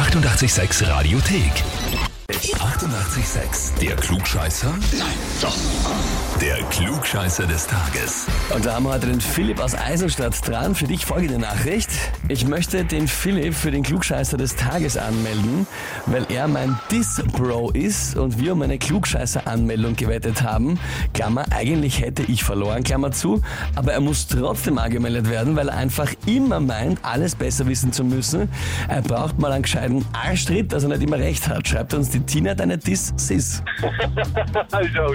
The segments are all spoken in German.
886 Radiothek. 88,6. Der Klugscheißer? Nein, doch. Der Klugscheißer des Tages. Und da haben wir heute den Philipp aus Eisenstadt dran. Für dich folgende Nachricht. Ich möchte den Philipp für den Klugscheißer des Tages anmelden, weil er mein Dis-Bro ist und wir um eine Klugscheißer-Anmeldung gewettet haben. Klammer, eigentlich hätte ich verloren, Klammer zu, aber er muss trotzdem angemeldet werden, weil er einfach immer meint, alles besser wissen zu müssen. Er braucht mal einen gescheiten Arschtritt, dass er nicht immer recht hat. Schreibt uns die Tina deine Dis-Sis.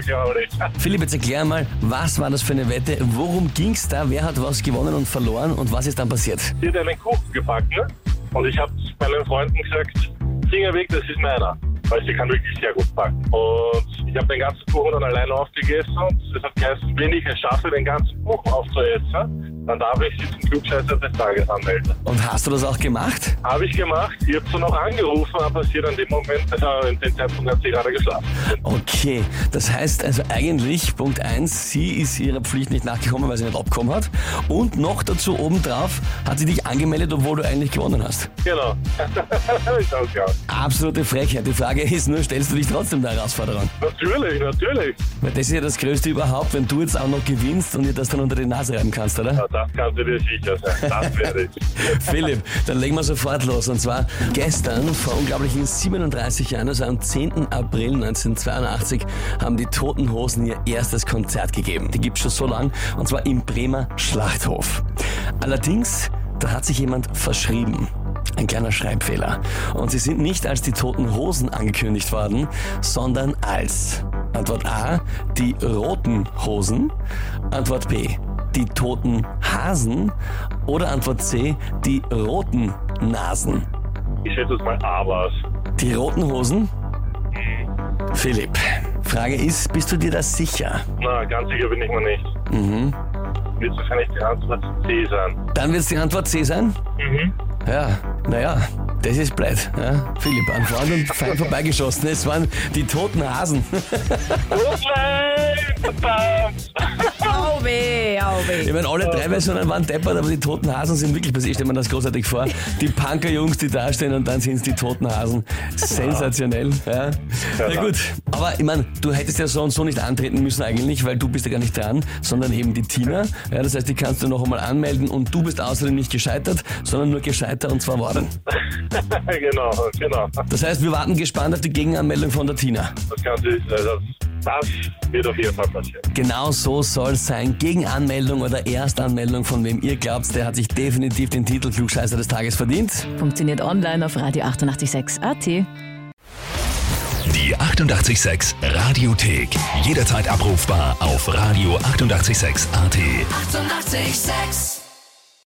Ja, recht. Philipp, jetzt erklär mal, was war das für eine Wette? Worum ging's da? Wer hat was gewonnen und verloren und was ist dann passiert? Sie hat einen Kuchen gebacken ne? und ich habe meinen Freunden gesagt, Finger weg, das ist meiner. Weil sie kann wirklich sehr gut backen. Und ich habe den ganzen Kuchen dann alleine aufgegessen und es hat geheißen, wenn ich es schaffe, den ganzen Kuchen aufzuessen, dann darf ich sie zum Klugscheißer des Tages anmelden. Und hast du das auch gemacht? Habe ich gemacht. Ich habe sie noch angerufen, aber sie hat an dem Moment, also in dem Zeitpunkt hat sie gerade geschlafen. Okay, das heißt also eigentlich, Punkt eins, sie ist ihrer Pflicht nicht nachgekommen, weil sie nicht abgekommen hat. Und noch dazu obendrauf hat sie dich angemeldet, obwohl du eigentlich gewonnen hast. Genau. ist auch klar. Absolute Frechheit. Die Frage ist nur, stellst du dich trotzdem der Herausforderung? Natürlich, natürlich. Weil das ist ja das Größte überhaupt, wenn du jetzt auch noch gewinnst und dir das dann unter die Nase reiben kannst, oder? Ja, das kannst du dir sicher sein. Das werde ich. Philipp, dann legen wir sofort los. Und zwar gestern, vor unglaublichen 37 Jahren, also am 10. April 1982, haben die Toten Hosen ihr erstes Konzert gegeben. Die gibt's schon so lang, und zwar im Bremer Schlachthof. Allerdings, da hat sich jemand verschrieben. Ein kleiner Schreibfehler. Und sie sind nicht als die Toten Hosen angekündigt worden, sondern als Antwort A, die roten Hosen. Antwort B, die toten Hasen. Oder Antwort C, die roten Nasen. Ich schätze es mal A war's. Die roten Hosen? Philipp, Frage ist, bist du dir da sicher? Na, ganz sicher bin ich mir nicht. Mhm. Wird wahrscheinlich die Antwort C sein. Dann wird es die Antwort C sein? Mhm. Ja, naja, das ist blöd. Ja? Philipp, an Freund und Feind vorbeigeschossen. Es waren die toten Hasen. Oh nein! Verdammt! Au weh, Ich meine, alle drei Versionen waren deppert, aber die toten Hasen sind wirklich passiert. Ich stelle mir das großartig vor. Die Punker-Jungs, die da stehen und dann sind es die toten Hasen. Sensationell. Ja. Na gut, aber ich meine, du hättest ja so und so nicht antreten müssen eigentlich, weil du bist ja gar nicht dran, sondern eben die Tina. Ja, das heißt, die kannst du noch einmal anmelden und du bist außerdem nicht gescheitert, sondern nur gescheiter und zwar worden. genau, genau. Das heißt, wir warten gespannt auf die Gegenanmeldung von der Tina. Das Ganze ist, äh, das, wird auf jeden Fall passieren. Genau so soll es sein. Gegenanmeldung oder Erstanmeldung, von wem ihr glaubt, der hat sich definitiv den Titel Klugscheißer des Tages verdient. Funktioniert online auf Radio 886 AT. Die 88,6 Radiothek. Jederzeit abrufbar auf radio886.at. 88,6. Eighty-eight, sex.